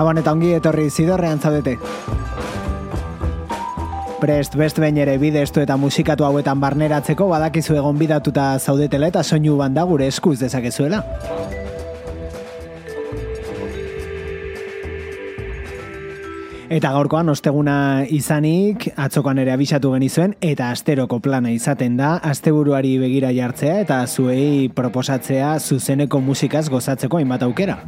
Gabon eta ongi etorri zidorrean zaudete. Prest best behin ere bidestu eta musikatu hauetan barneratzeko badakizu egon bidatuta zaudetela eta soinu banda gure eskuz dezakezuela. Eta gaurkoan osteguna izanik, atzokoan ere abisatu genizuen, eta asteroko plana izaten da, asteburuari begira jartzea eta zuei proposatzea zuzeneko musikaz gozatzeko hainbat aukera.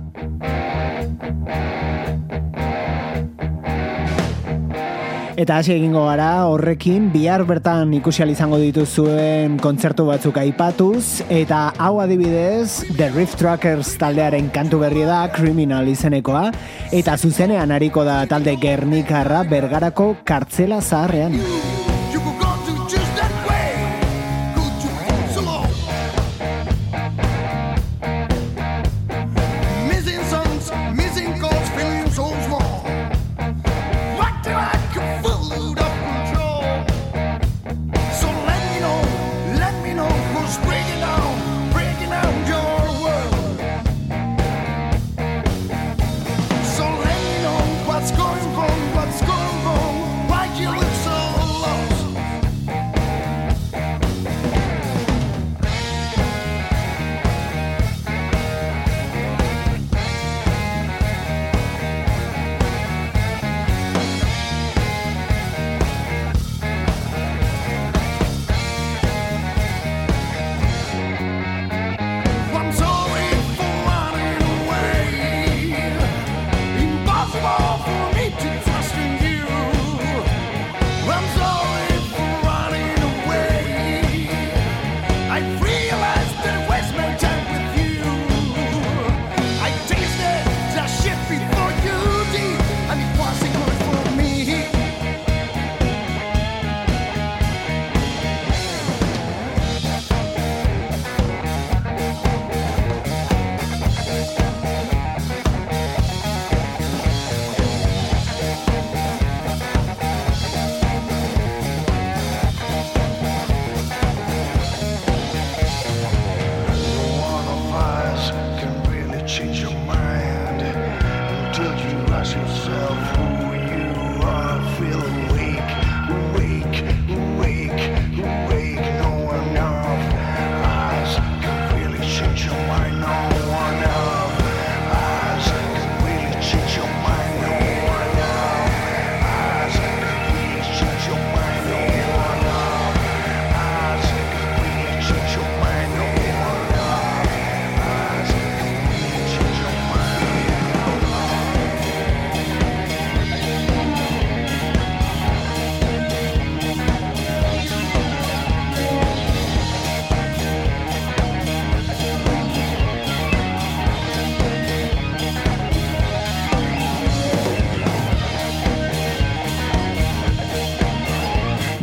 Eta hasi egingo gara horrekin bihar bertan ikusi izango dituzuen kontzertu batzuk aipatuz eta hau adibidez The Rift Trackers taldearen kantu berri da Criminal izenekoa eta zuzenean hariko da talde Gernikarra bergarako kartzela zaharrean.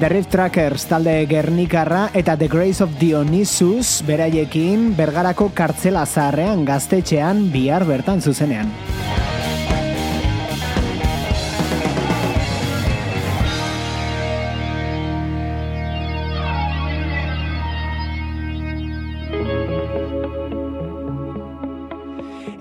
The Rift Trackers talde Gernikarra eta The Grace of Dionysus beraiekin bergarako kartzela zaharrean gaztetxean bihar bertan zuzenean.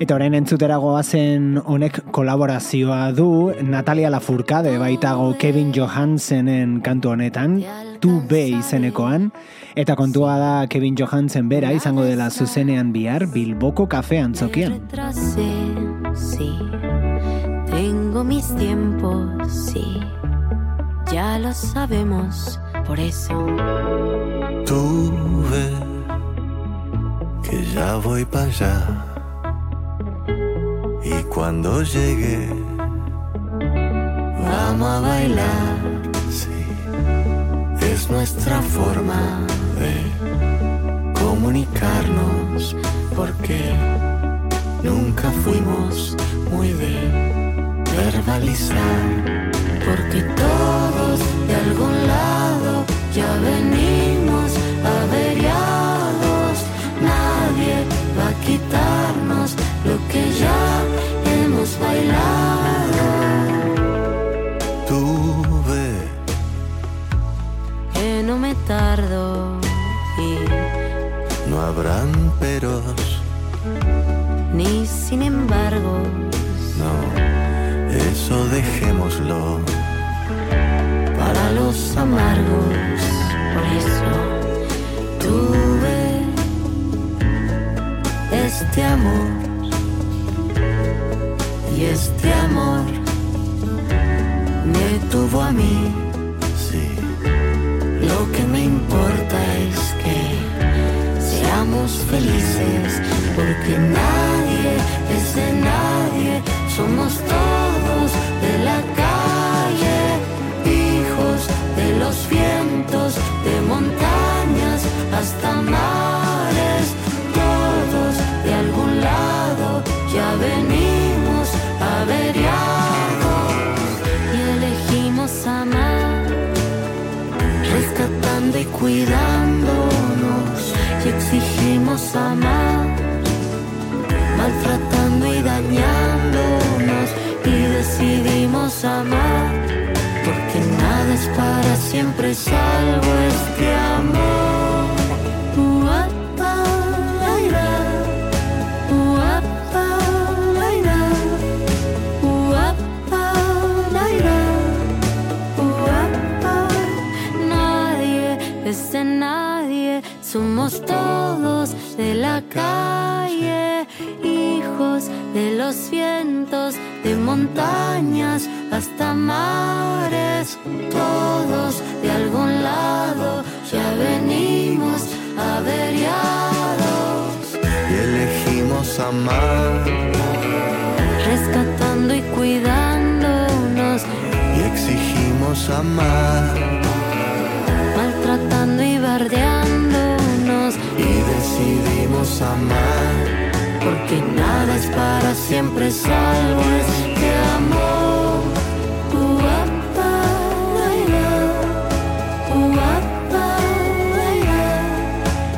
Eta orain entzutera goazen honek kolaborazioa du Natalia Lafourcade baitago Kevin Johansenen kantu honetan, Tu B izenekoan, eta kontua da Kevin Johansen bera izango dela zuzenean bihar Bilboko kafean zokian. Tengo mis tiempos, sí. Ya lo sabemos, por eso. Tú ve que ya voy para allá. Cuando llegue, vamos a bailar. Sí, es nuestra forma de comunicarnos, porque nunca fuimos muy de verbalizar porque todos de algún lado ya venimos para los amargos. Por eso tuve este amor y este amor me tuvo a mí. Sí, lo que me importa es que seamos felices, porque nadie es de nadie, somos todos y cuidándonos y exigimos amar, maltratando y dañándonos y decidimos amar es para siempre salvo este calle, hijos de los vientos, de montañas hasta mares, todos de algún lado ya venimos averiados. Y elegimos amar, rescatando y cuidándonos. Y exigimos amar, maltratando y bardeándonos y decidimos amar, porque nada es para siempre salvo este amor.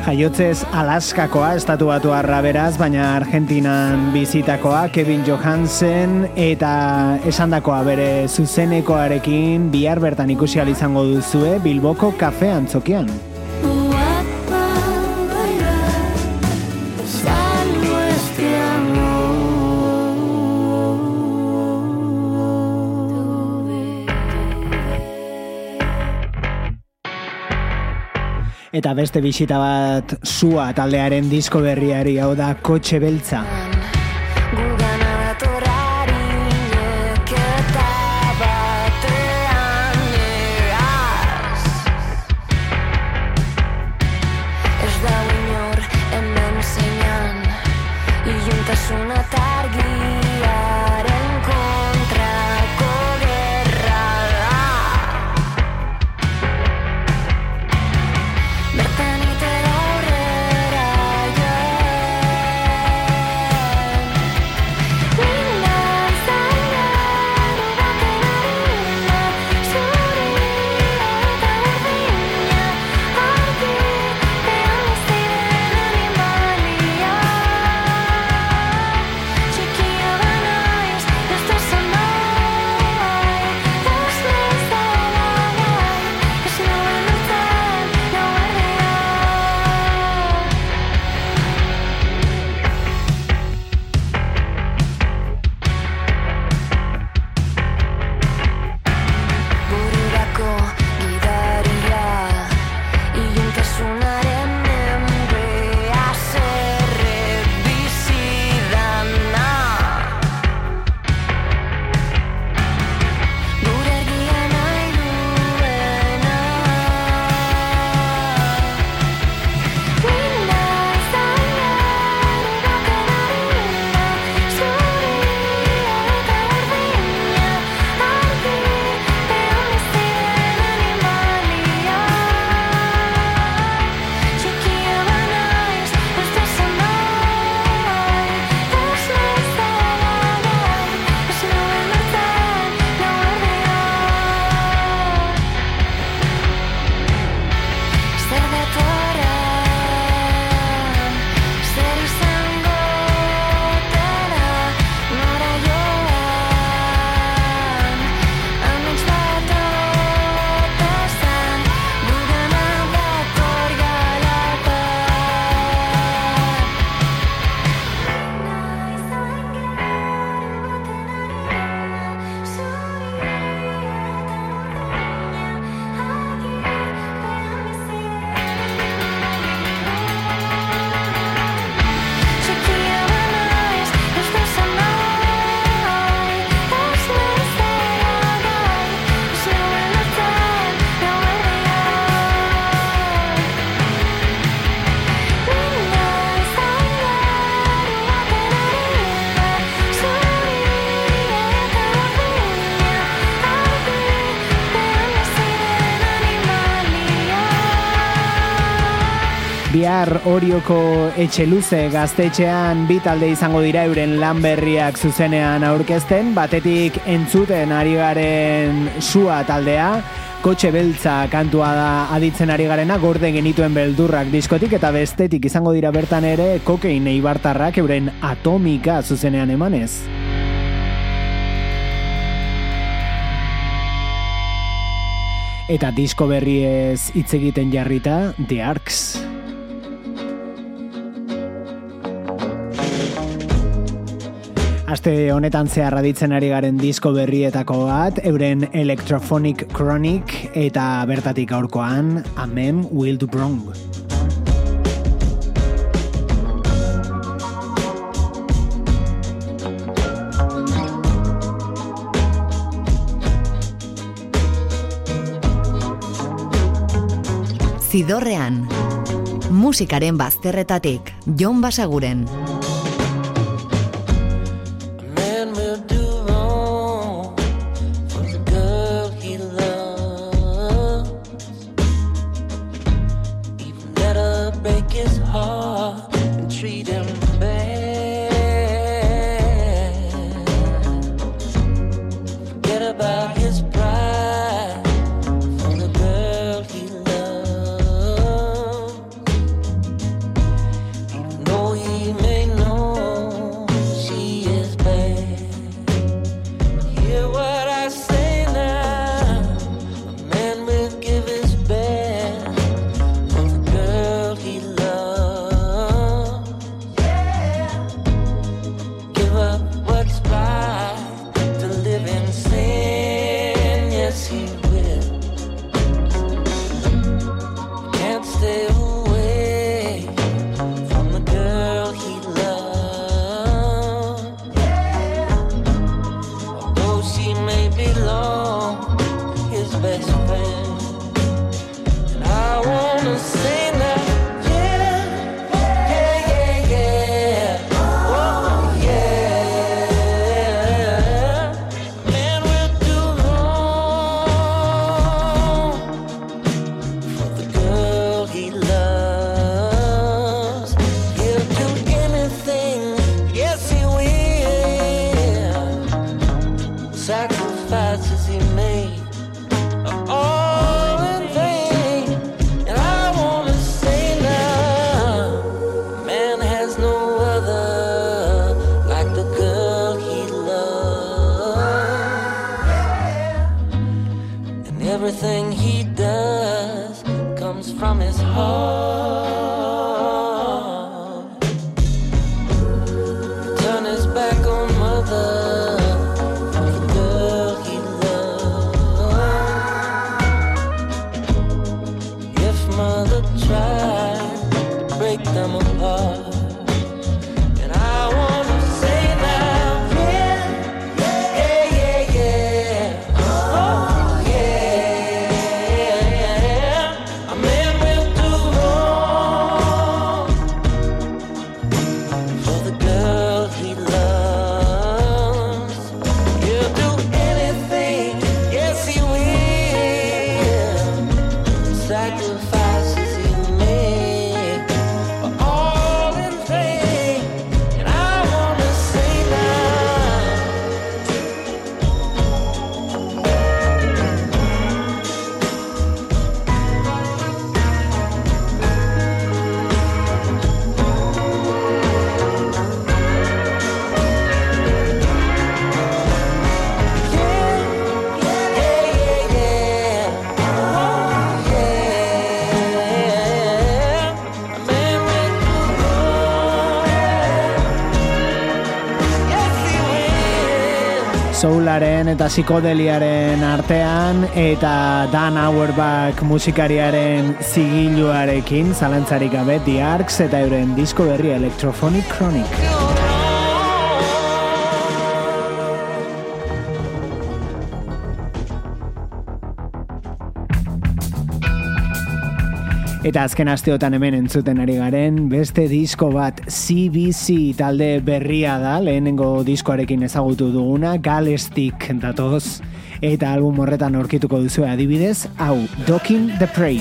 Jaiotzez Alaskakoa estatu batu beraz, baina Argentinan bizitakoa Kevin Johansen eta esandakoa bere zuzenekoarekin bihar bertan ikusi izango duzue Bilboko kafe antzokian. Eta beste bisita bat sua taldearen disko berriari hau da kotxe beltza. Bihar orioko etxe luze gaztetxean bi talde izango dira euren lan berriak zuzenean aurkezten, batetik entzuten ari garen sua taldea, kotxe beltza kantua da aditzen ari garena gorde genituen beldurrak diskotik eta bestetik izango dira bertan ere kokein eibartarrak euren atomika zuzenean emanez. Eta disko berriez hitz egiten jarrita, The Arcs. Aste honetan zehar raditzen ari garen disko berrietako bat, euren Electrophonic Chronic eta bertatik aurkoan, Amen Will Do Wrong. Zidorrean, musikaren bazterretatik, Jon Basaguren. Eta psikodeliaren artean eta Dan Auerbach musikariaren zigiluarekin zalantzarik gabe The Arcs eta euren disko berri Electrophonic Chronic. Eta azken asteotan hemen entzuten ari garen, beste disko bat CBC talde berria da, lehenengo diskoarekin ezagutu duguna, Galestik datoz, eta album horretan aurkituko duzu adibidez, hau, Docking the Prey.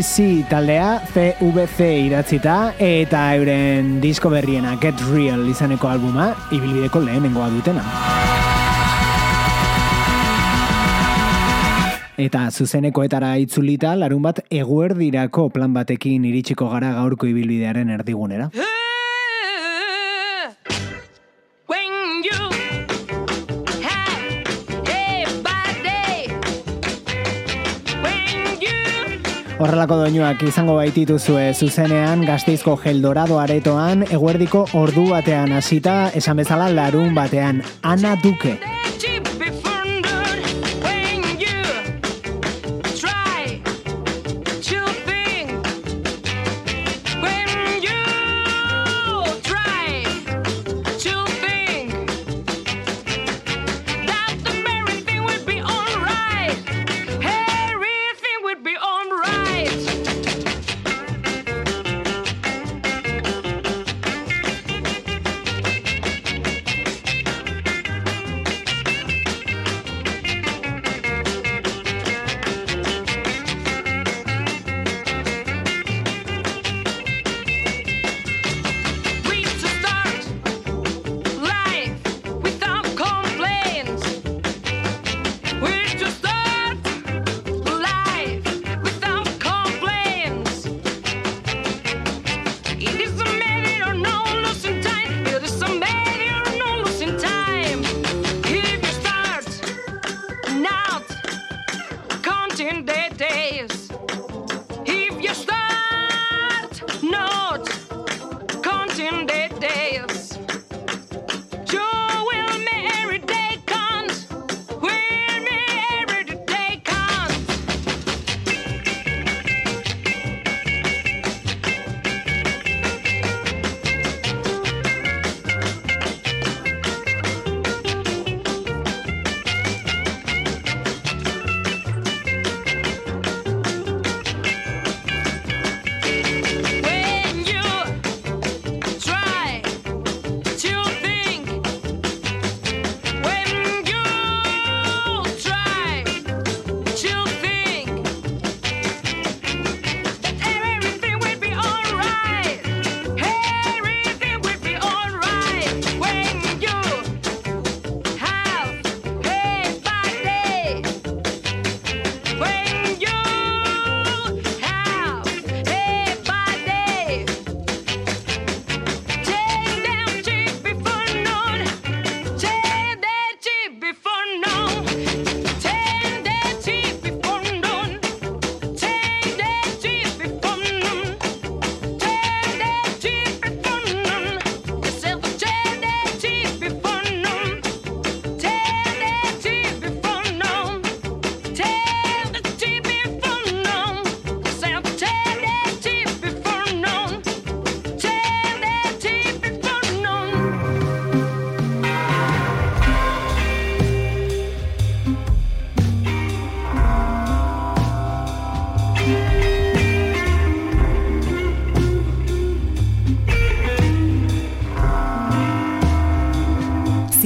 CBC taldea CVC idatzita eta euren disko berriena Get Real izaneko albuma ibilbideko lehenengoa dutena. Eta zuzenekoetara itzulita larun bat eguerdirako plan batekin iritsiko gara gaurko ibilbidearen erdigunera. Horrelako doinuak izango baitituzue zuzenean gazteizko geldorado aretoan eguerdiko ordu batean hasita esan bezala larun batean Ana Duke.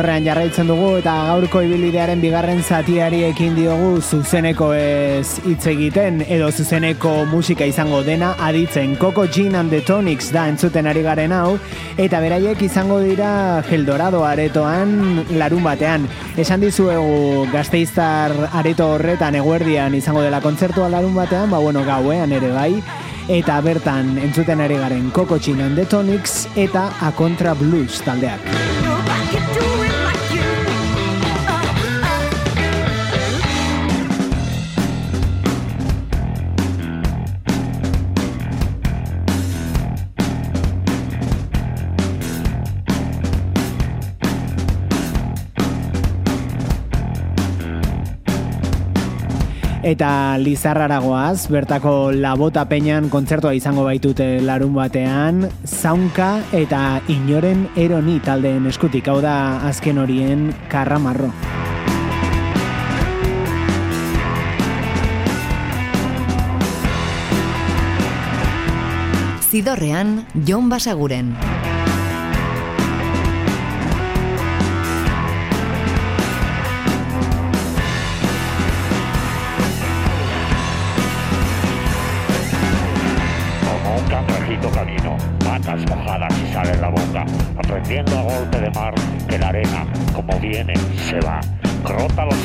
Zidorrean jarraitzen dugu eta gaurko ibilidearen bigarren zatiari ekin diogu zuzeneko ez hitz egiten edo zuzeneko musika izango dena aditzen Coco Jean and the Tonics da entzuten ari garen hau eta beraiek izango dira Geldorado aretoan larun batean. Esan dizuegu gazteiztar areto horretan eguerdian izango dela kontzertua larun batean, ba bueno gauean ere bai eta bertan entzuten ari garen Coco Jean and the Tonics eta A Contra Blues taldeak. Eta Lizarraragoaz, bertako labota peñan kontzertua izango baitute larun batean, zaunka eta inoren eroni taldeen eskutik, hau da azken horien karramarro. Zidorrean, Jon Basaguren.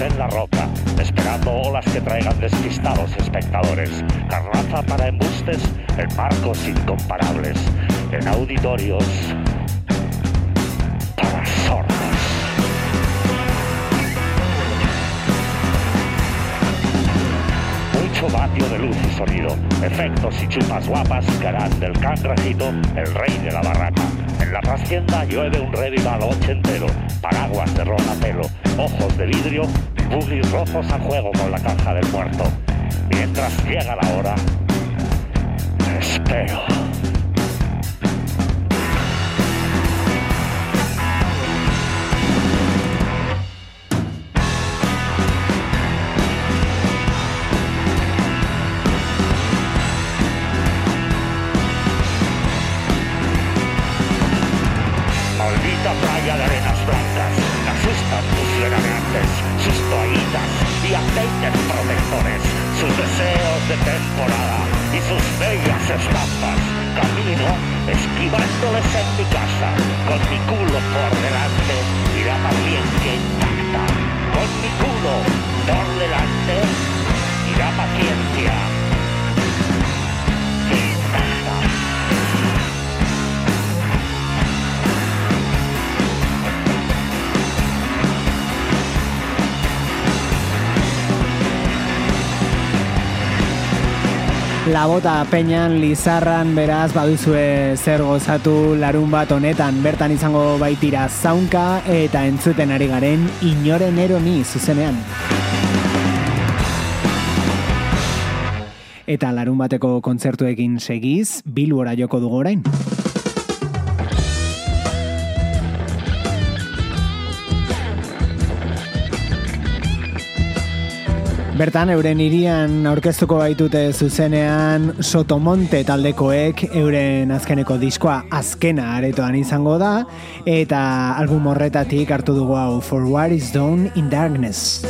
En la roca, esperando olas que traigan despistados espectadores. Carraza para embustes en marcos incomparables, en auditorios para sordos. Mucho va cambio de luz y sonido, efectos y chupas guapas que harán del cangrejito el rey de la barraca. La trastienda llueve un revival ochentero, paraguas de pelo, ojos de vidrio, buggies rojos a juego con la caja del muerto. Mientras llega la hora, espero. Bellas estampas. Camino esquivándoles en mi casa, con mi culo por delante y la paciencia intacta. Con mi culo por delante y la paciencia La bota peñan, lizarran, beraz, baduzue zer gozatu larun bat honetan, bertan izango baitira zaunka eta entzuten ari garen inoren eroni zuzenean. Eta larun bateko kontzertuekin segiz, bilbora joko dugu orain. Bertan, euren irian aurkeztuko baitute zuzenean Sotomonte taldekoek euren azkeneko diskoa azkena aretoan izango da eta album horretatik hartu dugu hau For What Is Done in Darkness.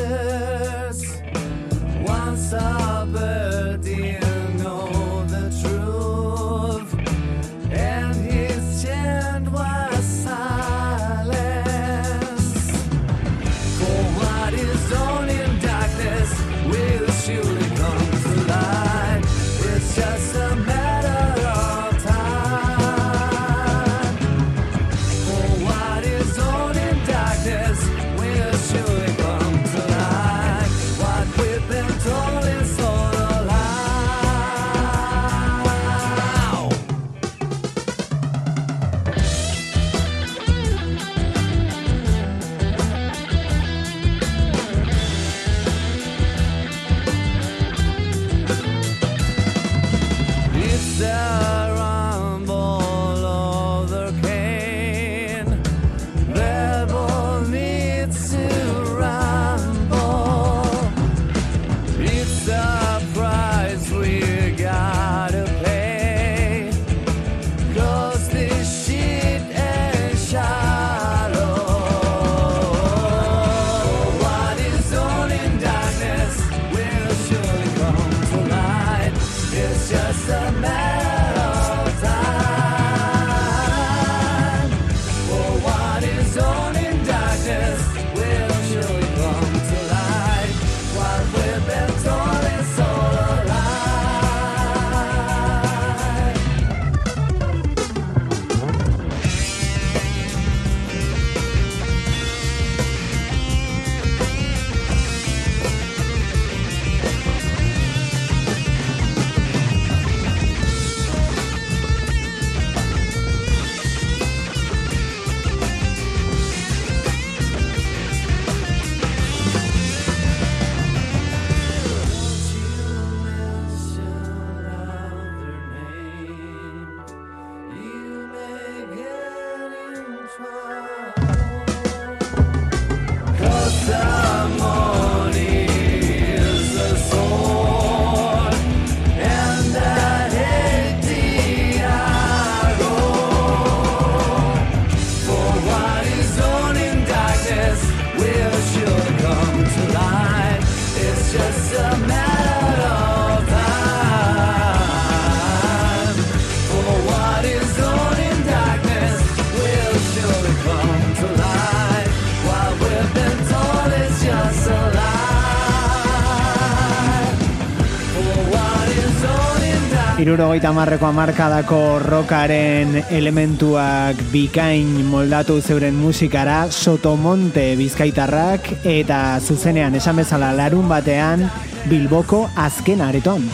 Irurogeita marreko amarkadako rockaren elementuak bikain moldatu zeuren musikara Sotomonte bizkaitarrak eta zuzenean esan bezala larun batean Bilboko azken areton.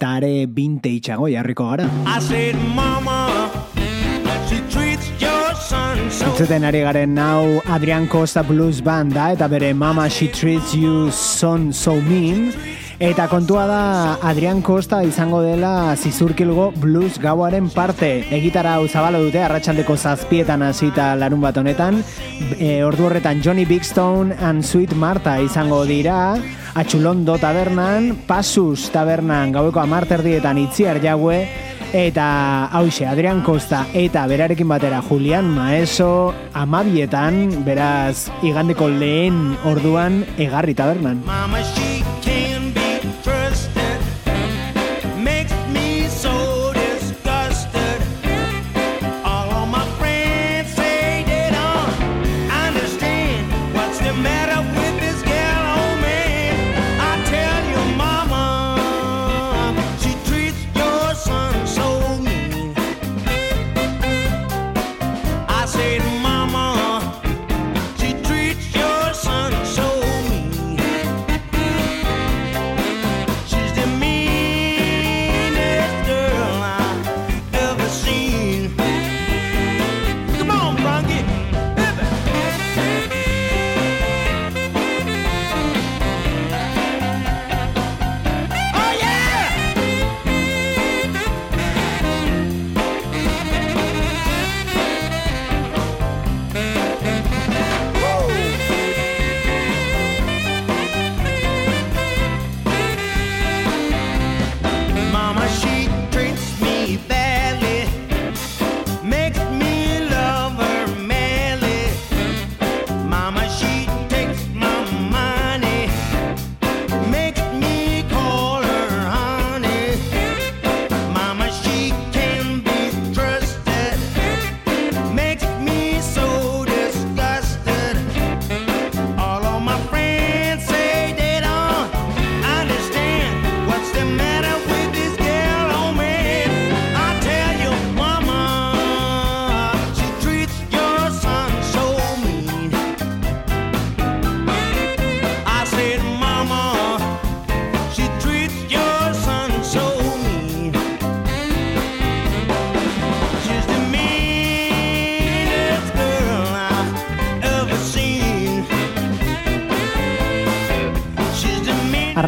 Eta are vintageago jarriko gara. Entzuten ari garen nau Adrian Costa Blues Band da eta bere Mama She Treats You Son So Mean eta kontua da Adrian Costa izango dela zizurkilgo blues gauaren parte. Egitara hau zabalo dute arratsaldeko zazpietan hasita larun bat honetan. E, ordu horretan Johnny Bigstone and Sweet Marta izango dira. Atxulondo tabernan, Pasus tabernan gaueko amarterdietan itziar jaue. Eta hause, Adrian Costa eta berarekin batera Julian Maeso amabietan, beraz igandeko lehen orduan egarri tabernan. Mama,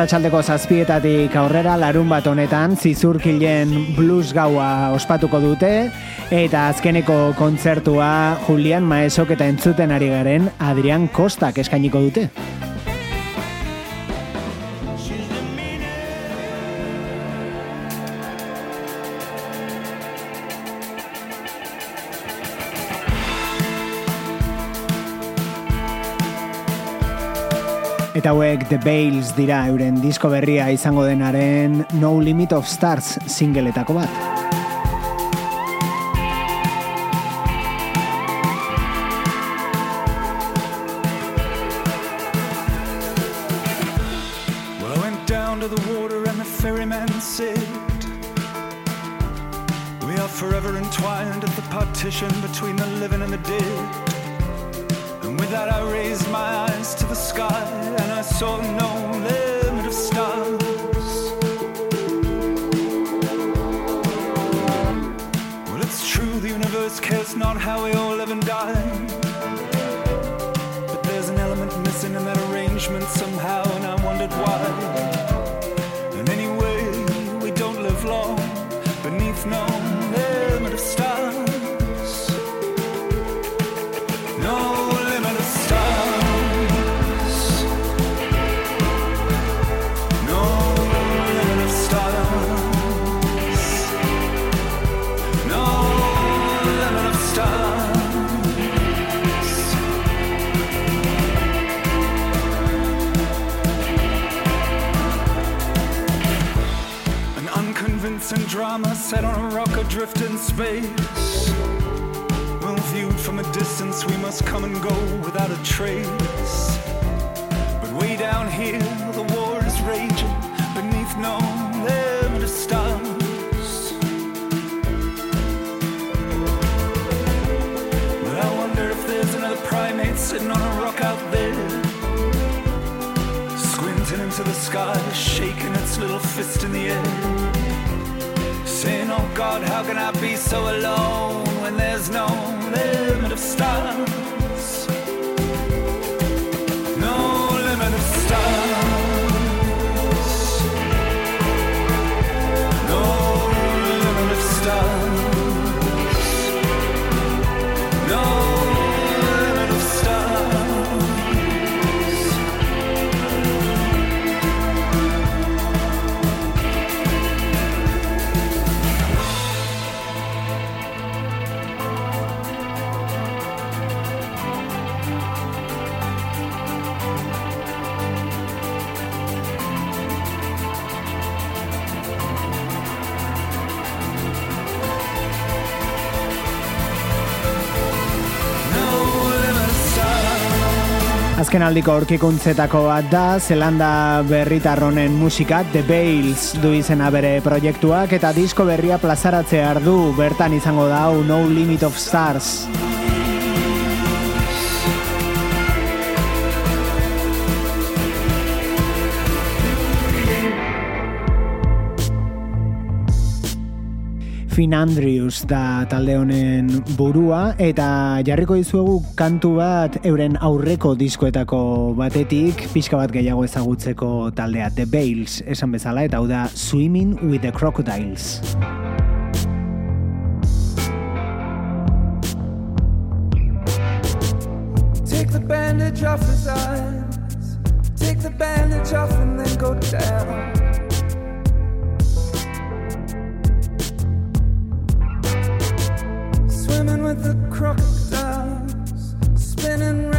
Arratsaldeko zazpietatik aurrera larun bat honetan zizurkilen blues gaua ospatuko dute eta azkeneko kontzertua Julian Maesok eta entzuten ari garen Adrian Kostak eskainiko dute. Hauek The Bales dira euren disko berria izango denaren No Limit of Stars singletako bat. know. Drama set on a rock adrift in space. Well, viewed from a distance, we must come and go without a trace. But way down here, the war is raging beneath no limit of stars. But I wonder if there's another primate sitting on a rock out there. Squinting into the sky, shaking its little fist in the air. Oh God, how can I be so alone when there's no limit of stars? No limit of stars. Azken aldiko aurkikuntzetako bat da, Zelanda berritarronen musika, The Bales du izena bere proiektuak, eta disko berria plazaratzea ardu, bertan izango da, No Limit of Stars. Finn Andrews da talde honen burua eta jarriko dizuegu kantu bat euren aurreko diskoetako batetik pixka bat gehiago ezagutzeko taldea The Bales esan bezala eta hau da Swimming with the Crocodiles. Take the bandage off his eyes. Take the bandage off and then go down. Swimming with the crocodiles. Spinning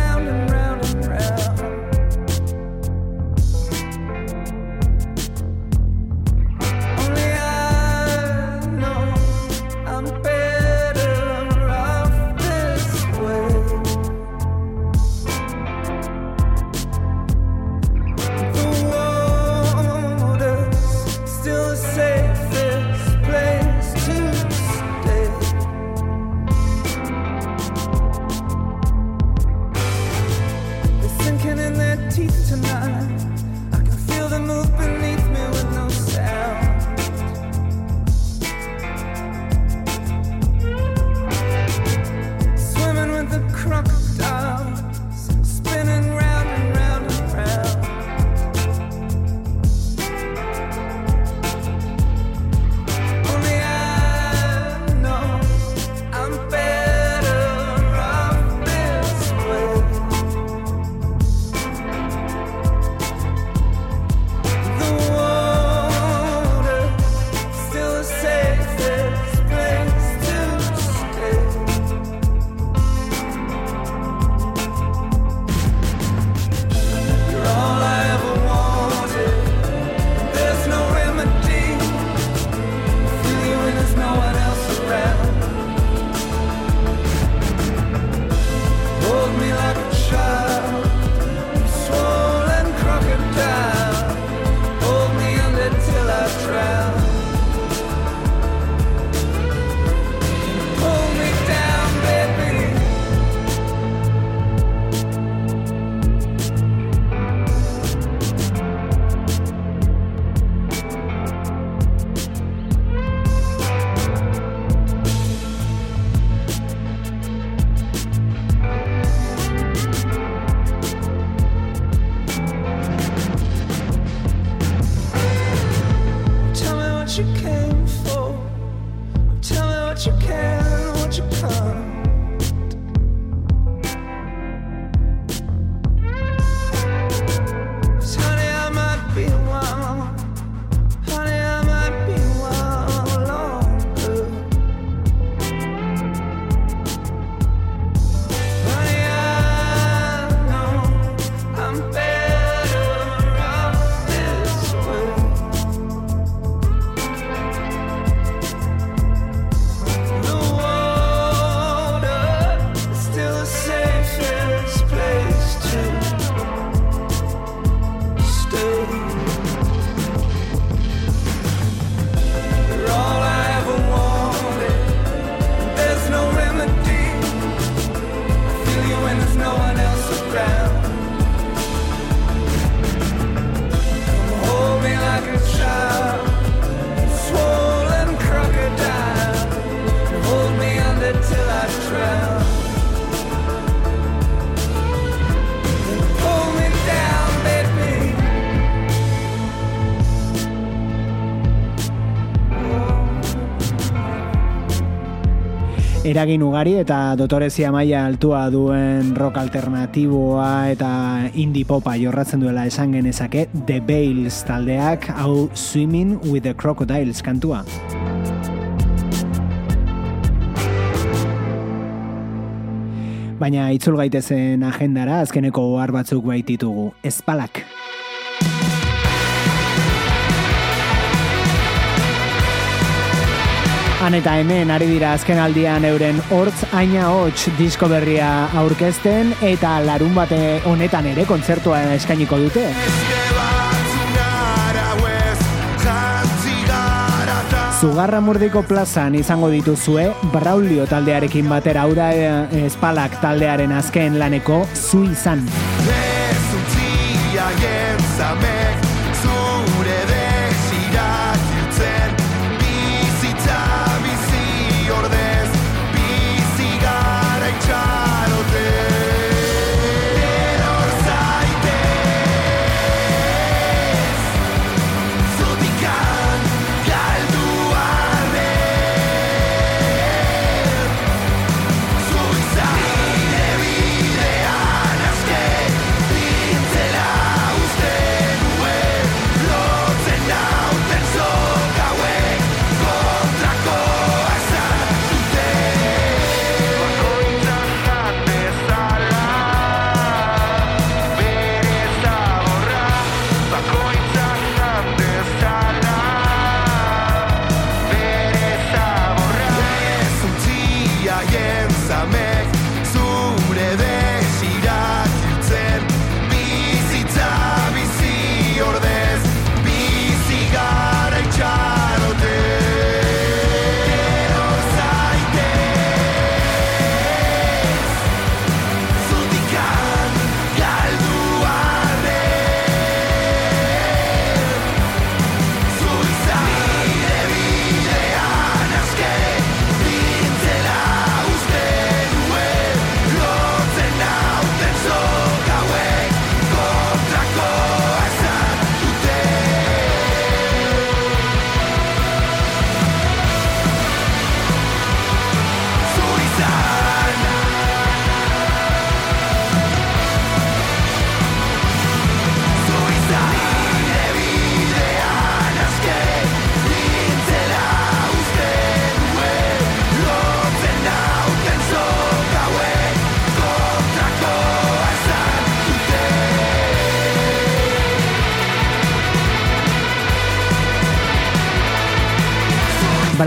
Eragin ugari eta dotorezia maila altua duen rock alternatiboa eta indie popa jorratzen duela esan genezake The Bales taldeak hau Swimming with the Crocodiles kantua. Baina itzul gaitezen agendara azkeneko ohar batzuk baititugu. Espalak. Han eta hemen ari dira azken aldian euren hortz aina hots disko berria aurkezten eta larun bate honetan ere kontzertua eskainiko dute. Zugarra murdiko plazan izango dituzue Braulio taldearekin batera hau da eh, espalak taldearen azken laneko zu izan.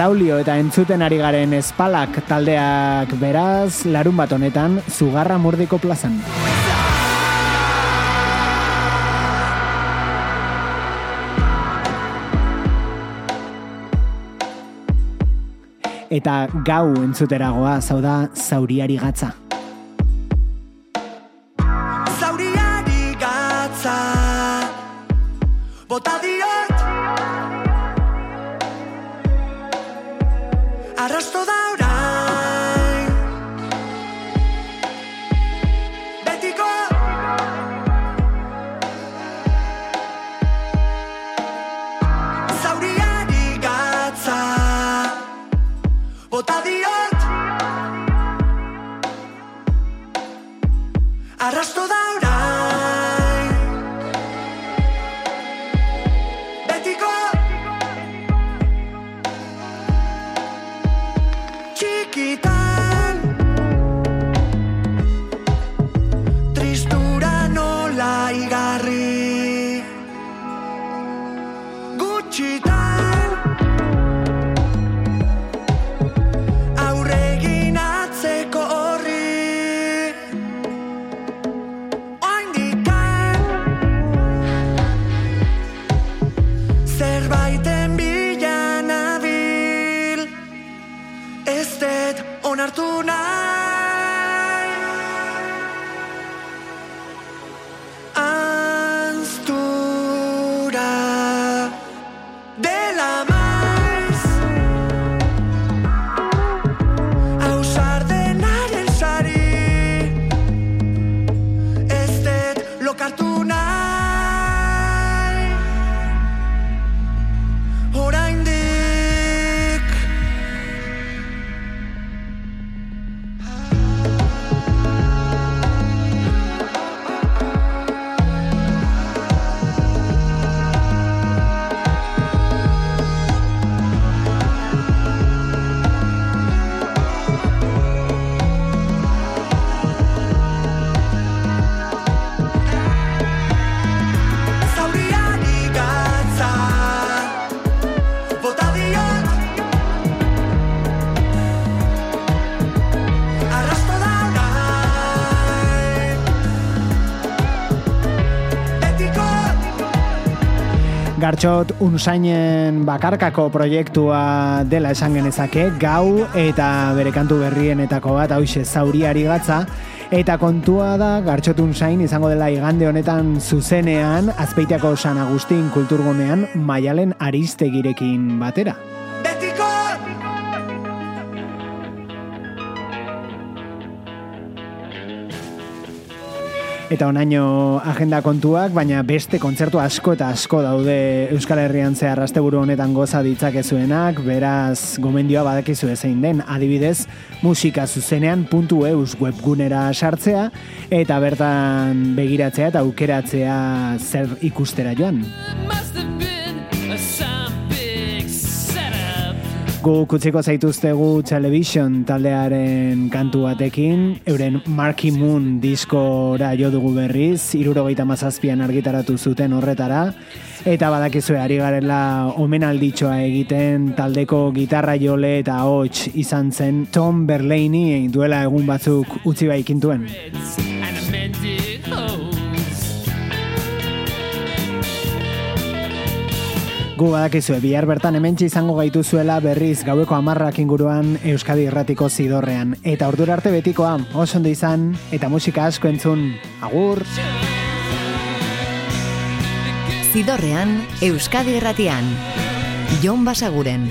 Braulio eta entzuten ari garen espalak taldeak beraz, larun bat honetan, zugarra murdiko plazan. Eta gau entzuteragoa, zau da zauriari gatza. Gartxot unsainen bakarkako proiektua dela esan genezake, gau eta bere kantu berrienetako bat hause zauriari gatza, eta kontua da Gartxot unsain izango dela igande honetan zuzenean, azpeitiako San Agustin kulturgunean maialen aristegirekin batera. Eta onaino agenda kontuak, baina beste kontzertu asko eta asko daude Euskal Herrian zehar asteburu honetan goza ditzakezuenak, beraz gomendioa badakizu zein den, adibidez, musika zuzenean puntu eus webgunera sartzea, eta bertan begiratzea eta aukeratzea zer ikustera joan. Gu kutziko zaituztegu Television taldearen kantu batekin, euren Marky Moon diskora jo dugu berriz, irurogeita mazazpian argitaratu zuten horretara, eta badakizue ari garela omenalditxoa egiten taldeko gitarra jole eta hots izan zen Tom Berlaney duela egun batzuk utzi baikintuen. Gu badakizue, bihar bertan hementsi izango gaituzuela berriz gaueko amarrak inguruan Euskadi Irratiko zidorrean. Eta ordura arte betikoa, oso ondo izan, eta musika asko entzun. Agur! Zidorrean, Euskadi Erratian. Jon Basaguren.